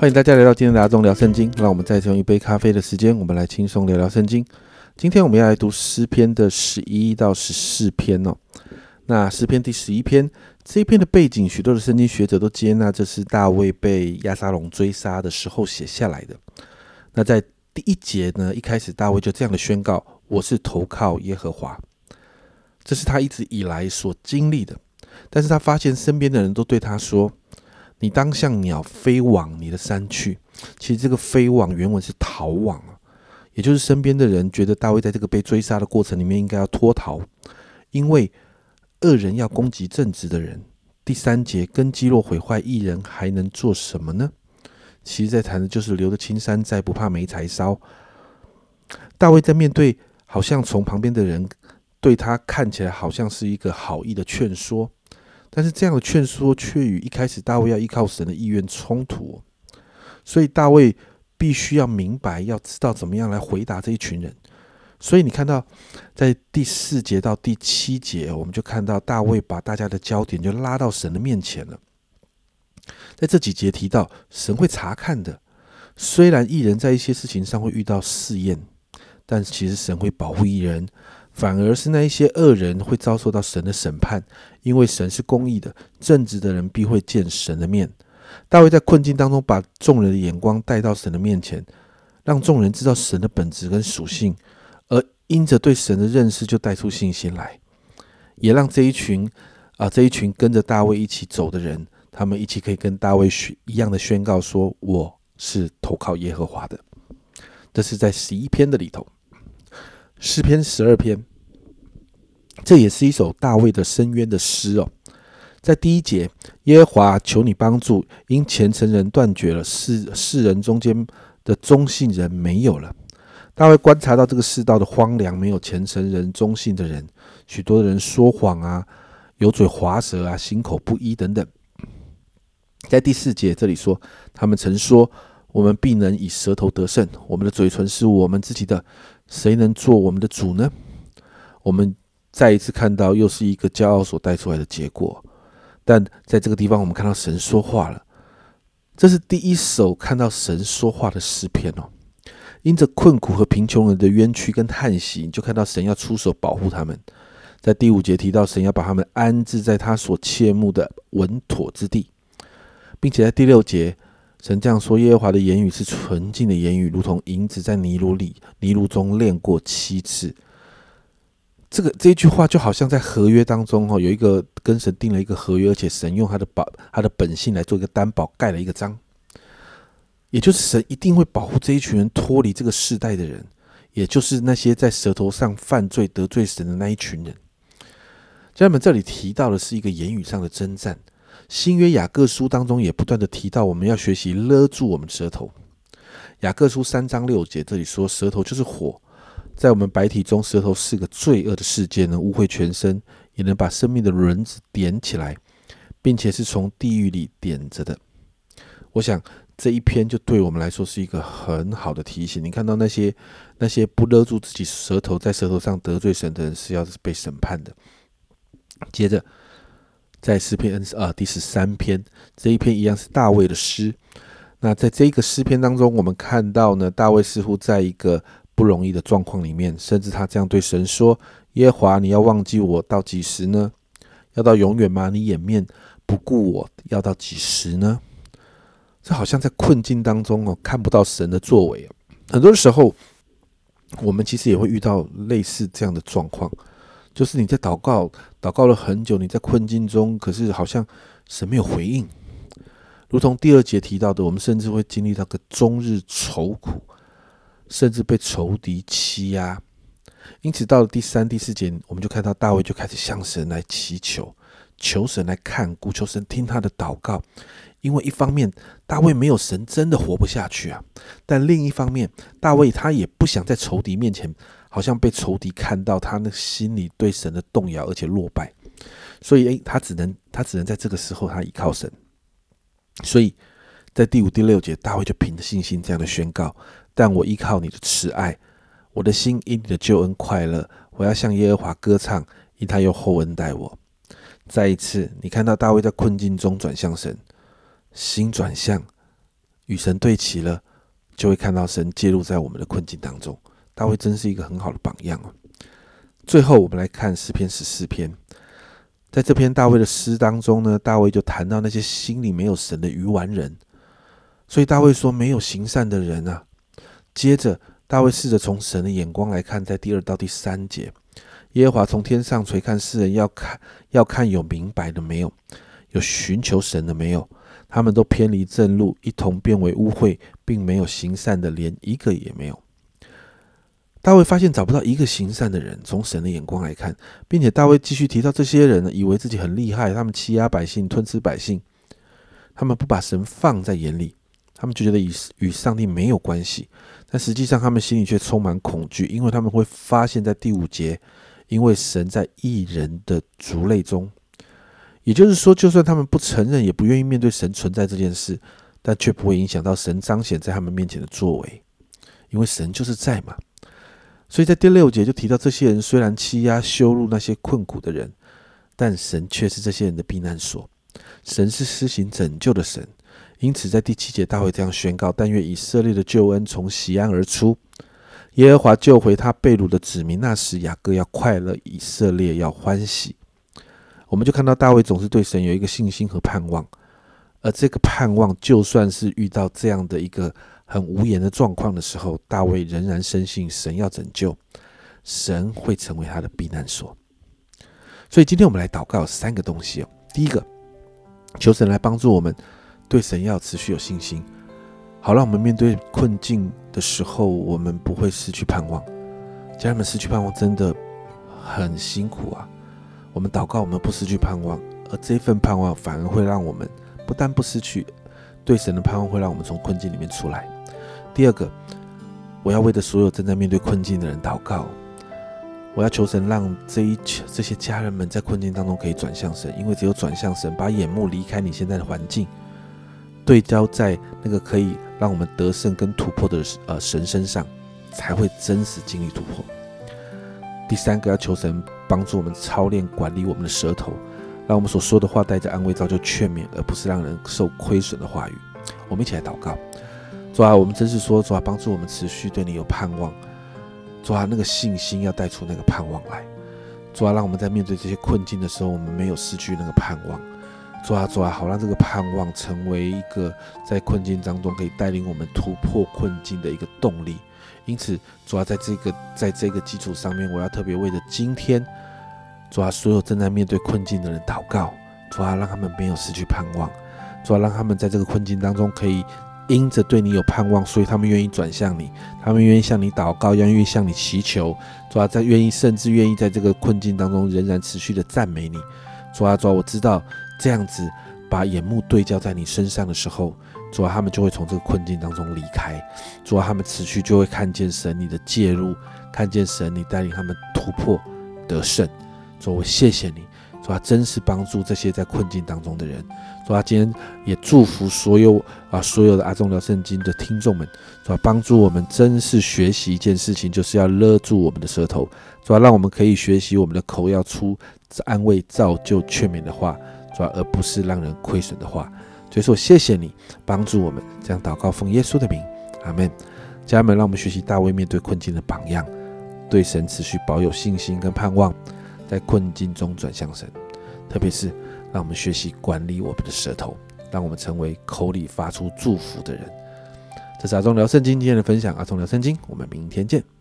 欢迎大家来到今天的阿忠聊圣经。让我们再次用一杯咖啡的时间，我们来轻松聊聊圣经。今天我们要来读诗篇的十一到十四篇哦。那诗篇第十一篇这一篇的背景，许多的圣经学者都接纳这是大卫被亚沙龙追杀的时候写下来的。那在第一节呢，一开始大卫就这样的宣告：“我是投靠耶和华。”这是他一直以来所经历的。但是他发现身边的人都对他说：“你当像鸟飞往你的山去。”其实这个“飞往”原文是逃往啊，也就是身边的人觉得大卫在这个被追杀的过程里面应该要脱逃，因为恶人要攻击正直的人。第三节根基若毁坏，艺人还能做什么呢？其实，在谈的就是留得青山在，不怕没柴烧。大卫在面对好像从旁边的人对他看起来好像是一个好意的劝说。但是这样的劝说却与一开始大卫要依靠神的意愿冲突，所以大卫必须要明白，要知道怎么样来回答这一群人。所以你看到在第四节到第七节，我们就看到大卫把大家的焦点就拉到神的面前了。在这几节提到神会查看的，虽然艺人在一些事情上会遇到试验，但其实神会保护艺人。反而是那一些恶人会遭受到神的审判，因为神是公义的，正直的人必会见神的面。大卫在困境当中，把众人的眼光带到神的面前，让众人知道神的本质跟属性，而因着对神的认识，就带出信心来，也让这一群啊这一群跟着大卫一起走的人，他们一起可以跟大卫一样的宣告说：“我是投靠耶和华的。”这是在十一篇的里头，诗篇十二篇。这也是一首大卫的深渊的诗哦。在第一节，耶和华求你帮助，因虔诚人断绝了，世世人中间的忠信人没有了。大卫观察到这个世道的荒凉，没有虔诚人、忠信的人，许多人说谎啊，油嘴滑舌啊，心口不一等等。在第四节这里说，他们曾说：“我们必能以舌头得胜，我们的嘴唇是我们自己的，谁能做我们的主呢？”我们。再一次看到，又是一个骄傲所带出来的结果。但在这个地方，我们看到神说话了。这是第一首看到神说话的诗篇哦。因着困苦和贫穷人的冤屈跟叹息，就看到神要出手保护他们。在第五节提到，神要把他们安置在他所切慕的稳妥之地，并且在第六节，神这样说：耶和华的言语是纯净的言语，如同银子在泥炉里泥炉中炼过七次。这个这一句话就好像在合约当中哦，有一个跟神定了一个合约，而且神用他的保他的本性来做一个担保，盖了一个章，也就是神一定会保护这一群人脱离这个世代的人，也就是那些在舌头上犯罪得罪神的那一群人。家人们，这里提到的是一个言语上的征战。新约雅各书当中也不断的提到，我们要学习勒住我们舌头。雅各书三章六节这里说，舌头就是火。在我们白体中，舌头是个罪恶的世界，能污秽全身，也能把生命的轮子点起来，并且是从地狱里点着的。我想这一篇就对我们来说是一个很好的提醒。你看到那些那些不勒住自己舌头，在舌头上得罪神的人，是要被审判的。接着，在诗篇啊第十三篇这一篇一样是大卫的诗。那在这个诗篇当中，我们看到呢，大卫似乎在一个。不容易的状况里面，甚至他这样对神说：“耶和华，你要忘记我到几时呢？要到永远吗？你掩面不顾我，要到几时呢？”这好像在困境当中哦，看不到神的作为。很多时候，我们其实也会遇到类似这样的状况，就是你在祷告，祷告了很久，你在困境中，可是好像神没有回应。如同第二节提到的，我们甚至会经历到个终日愁苦。甚至被仇敌欺压，因此到了第三、第四节，我们就看到大卫就开始向神来祈求，求神来看顾，求神听他的祷告。因为一方面大卫没有神，真的活不下去啊；但另一方面，大卫他也不想在仇敌面前，好像被仇敌看到他那心里对神的动摇，而且落败。所以，诶，他只能他只能在这个时候，他依靠神。所以在第五、第六节，大卫就凭着信心这样的宣告。但我依靠你的慈爱，我的心因你的救恩快乐。我要向耶和华歌唱，因他又厚恩待我。再一次，你看到大卫在困境中转向神，心转向，与神对齐了，就会看到神介入在我们的困境当中。大卫真是一个很好的榜样哦。最后，我们来看诗篇十四篇，在这篇大卫的诗当中呢，大卫就谈到那些心里没有神的愚顽人。所以大卫说：“没有行善的人啊。”接着，大卫试着从神的眼光来看，在第二到第三节，耶和华从天上垂看世人，要看要看有明白的没有，有寻求神的没有，他们都偏离正路，一同变为污秽，并没有行善的，连一个也没有。大卫发现找不到一个行善的人，从神的眼光来看，并且大卫继续提到这些人呢，以为自己很厉害，他们欺压百姓，吞吃百姓，他们不把神放在眼里。他们就觉得与与上帝没有关系，但实际上他们心里却充满恐惧，因为他们会发现，在第五节，因为神在异人的族类中，也就是说，就算他们不承认，也不愿意面对神存在这件事，但却不会影响到神彰显在他们面前的作为，因为神就是在嘛。所以在第六节就提到，这些人虽然欺压羞辱那些困苦的人，但神却是这些人的避难所，神是施行拯救的神。因此，在第七节，大卫这样宣告：“但愿以色列的救恩从西安而出，耶和华救回他被掳的子民。那时，雅各要快乐，以色列要欢喜。”我们就看到大卫总是对神有一个信心和盼望，而这个盼望，就算是遇到这样的一个很无言的状况的时候，大卫仍然深信神要拯救，神会成为他的避难所。所以，今天我们来祷告三个东西哦。第一个，求神来帮助我们。对神要持续有信心，好让我们面对困境的时候，我们不会失去盼望。家人们，失去盼望真的很辛苦啊！我们祷告，我们不失去盼望，而这份盼望反而会让我们不但不失去对神的盼望，会让我们从困境里面出来。第二个，我要为着所有正在面对困境的人祷告，我要求神让这一这些家人们在困境当中可以转向神，因为只有转向神，把眼目离开你现在的环境。对焦在那个可以让我们得胜跟突破的呃神身上，才会真实经历突破。第三个要求神帮助我们操练管理我们的舌头，让我们所说的话带着安慰、造就、劝勉，而不是让人受亏损的话语。我们一起来祷告，主啊，我们真是说，主啊，帮助我们持续对你有盼望，主啊，那个信心要带出那个盼望来，主啊，让我们在面对这些困境的时候，我们没有失去那个盼望。做啊做啊，好让这个盼望成为一个在困境当中可以带领我们突破困境的一个动力。因此，主要在这个在这个基础上面，我要特别为着今天，主要所有正在面对困境的人祷告，主要让他们没有失去盼望，主要让他们在这个困境当中可以因着对你有盼望，所以他们愿意转向你，他们愿意向你祷告，愿意向你祈求，主要在愿意甚至愿意在这个困境当中仍然持续的赞美你。主啊主啊，我知道。这样子把眼目对焦在你身上的时候，主啊，他们就会从这个困境当中离开。主啊，他们持续就会看见神你的介入，看见神你带领他们突破得胜。主，我谢谢你，主啊，真是帮助这些在困境当中的人。主啊，今天也祝福所有啊所有的阿忠聊圣经的听众们，主啊，帮助我们真是学习一件事情，就是要勒住我们的舌头。主啊，让我们可以学习我们的口要出安慰、造就、劝勉的话。而不是让人亏损的话，所以说谢谢你帮助我们这样祷告，奉耶稣的名，阿门。家人们，让我们学习大卫面对困境的榜样，对神持续保有信心跟盼望，在困境中转向神。特别是让我们学习管理我们的舌头，让我们成为口里发出祝福的人。这是阿忠聊圣经今天的分享，阿忠聊圣经，我们明天见。